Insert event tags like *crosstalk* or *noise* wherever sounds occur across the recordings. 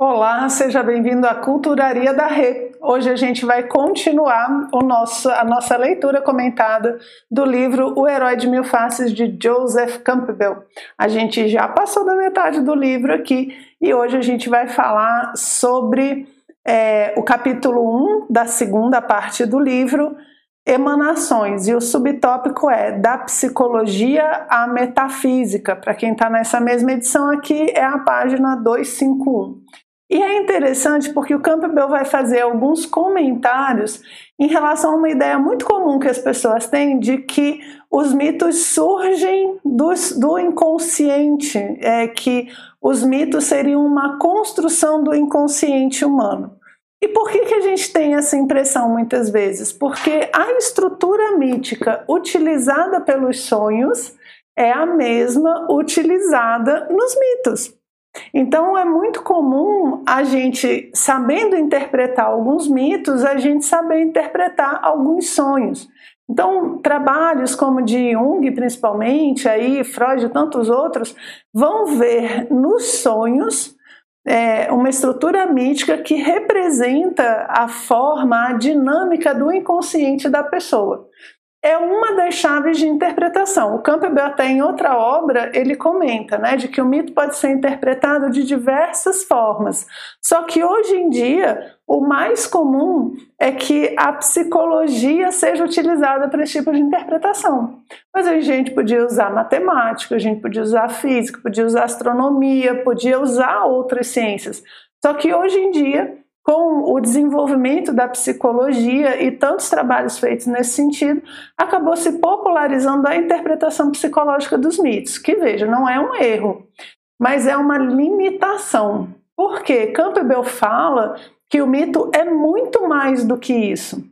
Olá, seja bem-vindo à Culturaria da Rê. Hoje a gente vai continuar o nosso, a nossa leitura comentada do livro O Herói de Mil Faces de Joseph Campbell. A gente já passou da metade do livro aqui e hoje a gente vai falar sobre é, o capítulo 1 da segunda parte do livro, emanações e o subtópico é da psicologia à metafísica. Para quem está nessa mesma edição aqui, é a página 251. E é interessante porque o Campbell vai fazer alguns comentários em relação a uma ideia muito comum que as pessoas têm de que os mitos surgem do, do inconsciente, é que os mitos seriam uma construção do inconsciente humano. E por que, que a gente tem essa impressão muitas vezes? Porque a estrutura mítica utilizada pelos sonhos é a mesma utilizada nos mitos. Então é muito comum a gente, sabendo interpretar alguns mitos, a gente saber interpretar alguns sonhos. Então, trabalhos como de Jung, principalmente, aí Freud e tantos outros, vão ver nos sonhos é, uma estrutura mítica que representa a forma, a dinâmica do inconsciente da pessoa é uma das chaves de interpretação. O Campbell até em outra obra ele comenta, né, de que o mito pode ser interpretado de diversas formas. Só que hoje em dia o mais comum é que a psicologia seja utilizada para esse tipo de interpretação. Mas a gente podia usar matemática, a gente podia usar física, podia usar astronomia, podia usar outras ciências. Só que hoje em dia com o desenvolvimento da psicologia e tantos trabalhos feitos nesse sentido, acabou se popularizando a interpretação psicológica dos mitos, que veja, não é um erro, mas é uma limitação. Porque Campbell fala que o mito é muito mais do que isso,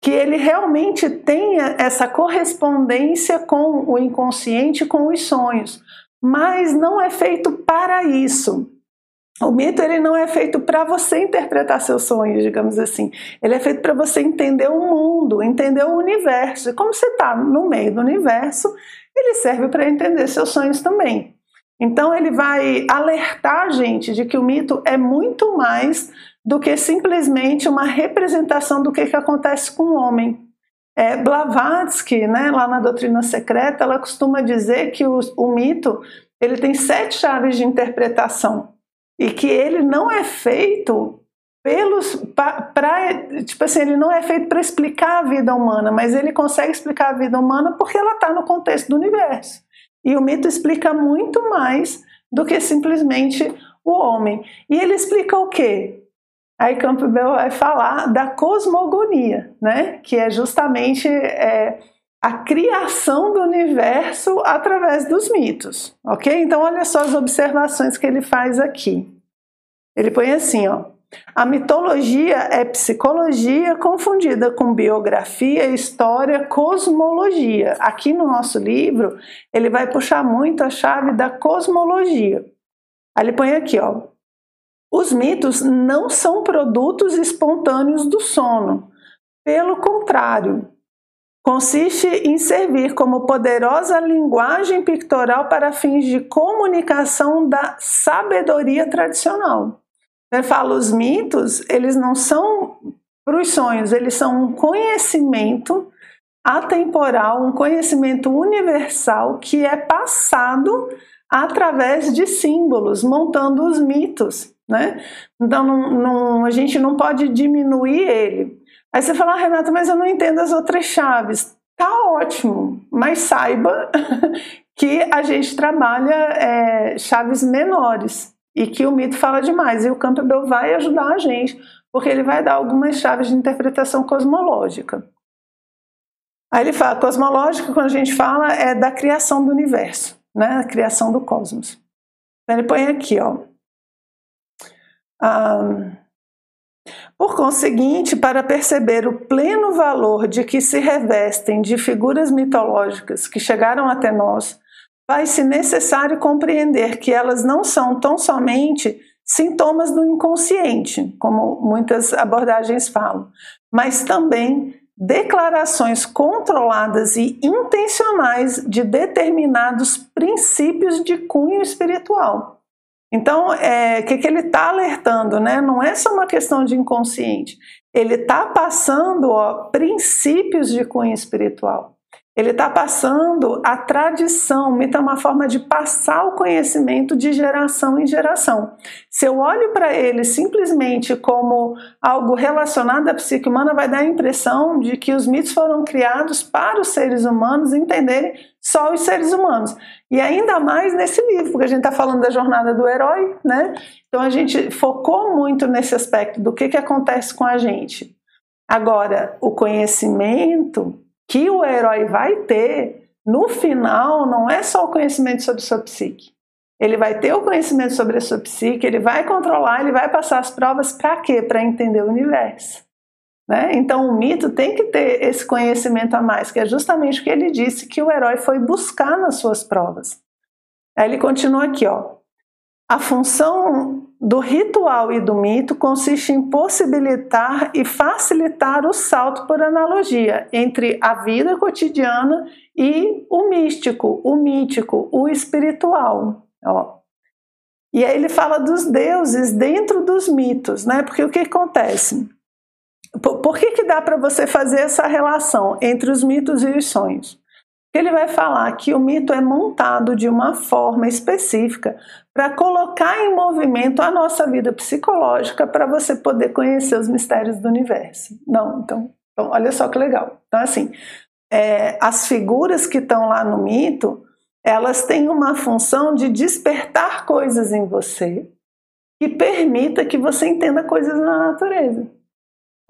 que ele realmente tenha essa correspondência com o inconsciente, com os sonhos, mas não é feito para isso. O mito ele não é feito para você interpretar seus sonhos, digamos assim. Ele é feito para você entender o mundo, entender o universo. E como você está no meio do universo, ele serve para entender seus sonhos também. Então ele vai alertar a gente de que o mito é muito mais do que simplesmente uma representação do que, que acontece com o homem. É, Blavatsky, né, lá na Doutrina Secreta, ela costuma dizer que o, o mito ele tem sete chaves de interpretação e que ele não é feito pelos para tipo assim ele não é feito para explicar a vida humana mas ele consegue explicar a vida humana porque ela está no contexto do universo. E o mito explica muito mais do que simplesmente o homem. E ele explica o quê? Aí Campbell vai falar da cosmogonia né? Que é justamente é, a criação do universo através dos mitos, ok? Então, olha só as observações que ele faz aqui. Ele põe assim, ó. A mitologia é psicologia confundida com biografia, história, cosmologia. Aqui no nosso livro, ele vai puxar muito a chave da cosmologia. Aí ele põe aqui, ó. Os mitos não são produtos espontâneos do sono. Pelo contrário, consiste em servir como poderosa linguagem pictoral para fins de comunicação da sabedoria tradicional. Eu falo, os mitos, eles não são para os sonhos, eles são um conhecimento atemporal, um conhecimento universal que é passado através de símbolos, montando os mitos. Né? Então não, não, a gente não pode diminuir ele. Aí você fala, ah, Renata, mas eu não entendo as outras chaves. Tá ótimo, mas saiba *laughs* que a gente trabalha é, chaves menores e que o mito fala demais. E o Campbell vai ajudar a gente, porque ele vai dar algumas chaves de interpretação cosmológica. Aí ele fala, cosmológica, quando a gente fala, é da criação do universo, né? A criação do cosmos. Então ele põe aqui, ó. Um, por conseguinte, para perceber o pleno valor de que se revestem de figuras mitológicas que chegaram até nós, vai-se necessário compreender que elas não são tão somente sintomas do inconsciente, como muitas abordagens falam, mas também declarações controladas e intencionais de determinados princípios de cunho espiritual. Então, o é, que, que ele está alertando? Né? Não é só uma questão de inconsciente. Ele está passando ó, princípios de cunho espiritual. Ele está passando a tradição, mito é uma forma de passar o conhecimento de geração em geração. Se eu olho para ele simplesmente como algo relacionado à psique humana, vai dar a impressão de que os mitos foram criados para os seres humanos entenderem só os seres humanos. E ainda mais nesse livro, porque a gente está falando da jornada do herói, né? Então a gente focou muito nesse aspecto do que, que acontece com a gente. Agora, o conhecimento que o herói vai ter no final não é só o conhecimento sobre sua psique. Ele vai ter o conhecimento sobre a sua psique, ele vai controlar, ele vai passar as provas para quê? Para entender o universo. Né? Então o mito tem que ter esse conhecimento a mais, que é justamente o que ele disse que o herói foi buscar nas suas provas. Aí ele continua aqui, ó. A função do ritual e do mito consiste em possibilitar e facilitar o salto por analogia entre a vida cotidiana e o místico, o mítico, o espiritual. Ó. E aí ele fala dos deuses dentro dos mitos, né? Porque o que acontece? Por, que, que dá para você fazer essa relação entre os mitos e os sonhos? Ele vai falar que o mito é montado de uma forma específica para colocar em movimento a nossa vida psicológica para você poder conhecer os mistérios do universo. Não, então, então olha só que legal. Então, assim, é, as figuras que estão lá no mito, elas têm uma função de despertar coisas em você que permita que você entenda coisas na natureza.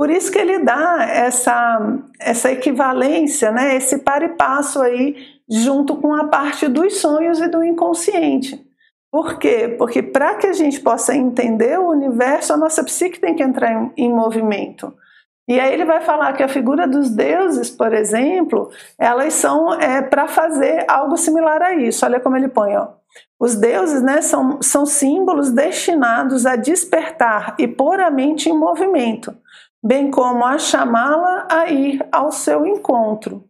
Por isso que ele dá essa, essa equivalência, né, esse par e passo aí, junto com a parte dos sonhos e do inconsciente. Por quê? Porque para que a gente possa entender o universo, a nossa psique tem que entrar em, em movimento. E aí ele vai falar que a figura dos deuses, por exemplo, elas são é, para fazer algo similar a isso. Olha como ele põe, ó. Os deuses né, são, são símbolos destinados a despertar e pôr a mente em movimento bem como a chamá-la a ir ao seu encontro.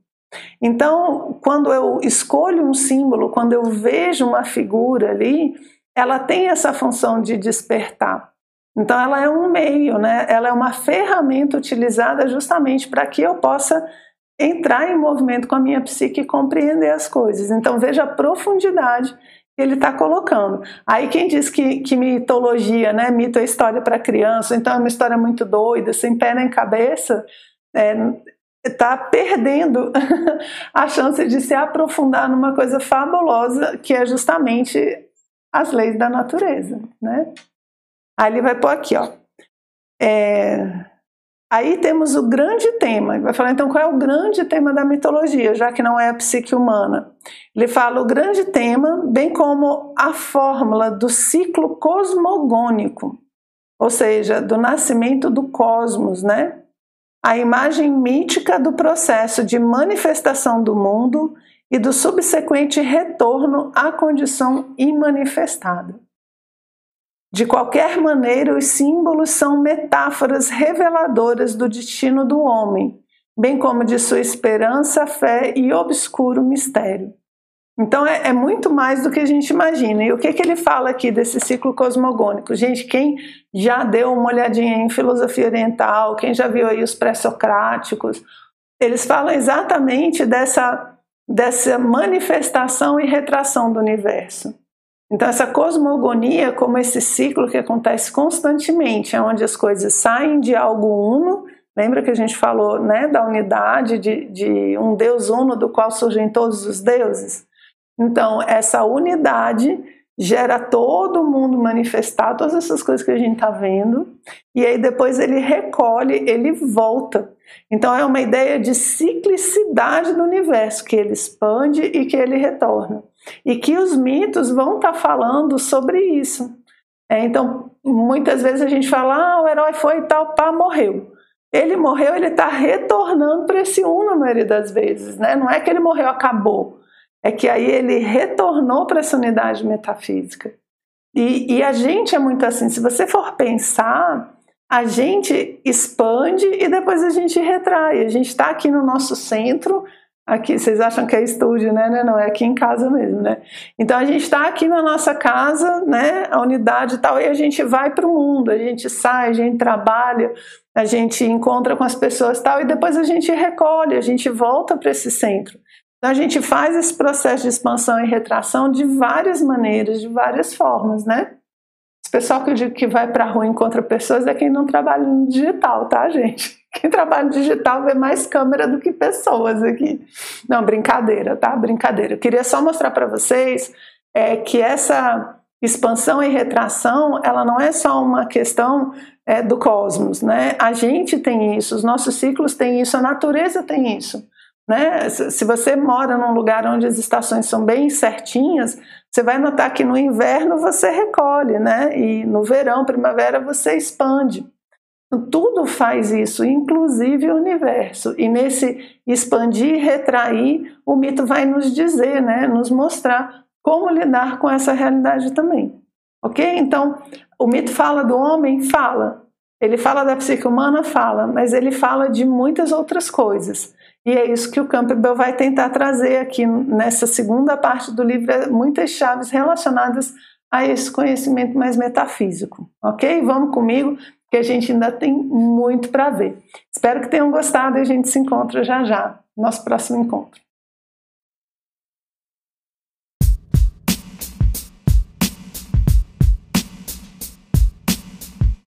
Então, quando eu escolho um símbolo, quando eu vejo uma figura ali, ela tem essa função de despertar. Então, ela é um meio, né? ela é uma ferramenta utilizada justamente para que eu possa entrar em movimento com a minha psique e compreender as coisas. Então, veja a profundidade ele está colocando. Aí quem diz que, que mitologia, né, mito é história para criança, então é uma história muito doida, sem pé nem cabeça, está é, perdendo *laughs* a chance de se aprofundar numa coisa fabulosa que é justamente as leis da natureza, né? Aí ele vai pôr aqui, ó. É, Aí temos o grande tema, ele vai falar então qual é o grande tema da mitologia, já que não é a psique humana. Ele fala o grande tema, bem como a fórmula do ciclo cosmogônico, ou seja, do nascimento do cosmos, né? A imagem mítica do processo de manifestação do mundo e do subsequente retorno à condição imanifestada. De qualquer maneira, os símbolos são metáforas reveladoras do destino do homem, bem como de sua esperança, fé e obscuro mistério. Então é, é, muito mais do que a gente imagina. E o que, que ele fala aqui desse ciclo cosmogônico? Gente, quem já deu uma olhadinha em filosofia oriental, quem já viu aí os pré-socráticos, eles falam exatamente dessa, dessa manifestação e retração do universo. Então, essa cosmogonia, como esse ciclo que acontece constantemente, é onde as coisas saem de algo uno, lembra que a gente falou né, da unidade, de, de um Deus uno do qual surgem todos os deuses? Então, essa unidade gera todo mundo manifestar, todas essas coisas que a gente está vendo, e aí depois ele recolhe, ele volta. Então é uma ideia de ciclicidade do universo, que ele expande e que ele retorna. E que os mitos vão estar tá falando sobre isso. É, então, muitas vezes a gente fala, ah, o herói foi e tal, pá, morreu. Ele morreu, ele está retornando para esse um na maioria das vezes, né? Não é que ele morreu, acabou. É que aí ele retornou para essa unidade metafísica. E, e a gente é muito assim, se você for pensar, a gente expande e depois a gente retrai. A gente está aqui no nosso centro, Aqui, vocês acham que é estúdio, né? Não, é aqui em casa mesmo, né? Então a gente está aqui na nossa casa, né? A unidade e tal, e a gente vai para o mundo, a gente sai, a gente trabalha, a gente encontra com as pessoas e tal, e depois a gente recolhe, a gente volta para esse centro. Então a gente faz esse processo de expansão e retração de várias maneiras, de várias formas, né? Esse pessoal que eu digo que vai para a rua e encontra pessoas é quem não trabalha no digital, tá, gente? *laughs* Quem trabalha digital vê mais câmera do que pessoas aqui. Não, brincadeira, tá? Brincadeira. Eu queria só mostrar para vocês é, que essa expansão e retração, ela não é só uma questão é, do cosmos, né? A gente tem isso, os nossos ciclos têm isso, a natureza tem isso. Né? Se você mora num lugar onde as estações são bem certinhas, você vai notar que no inverno você recolhe, né? E no verão, primavera, você expande. Tudo faz isso, inclusive o universo. E nesse expandir e retrair, o mito vai nos dizer, né, nos mostrar como lidar com essa realidade também. Ok? Então, o mito fala do homem? Fala. Ele fala da psique humana? Fala. Mas ele fala de muitas outras coisas. E é isso que o Campbell vai tentar trazer aqui nessa segunda parte do livro, é muitas chaves relacionadas a esse conhecimento mais metafísico. Ok? Vamos comigo que a gente ainda tem muito para ver. Espero que tenham gostado e a gente se encontra já já, no nosso próximo encontro.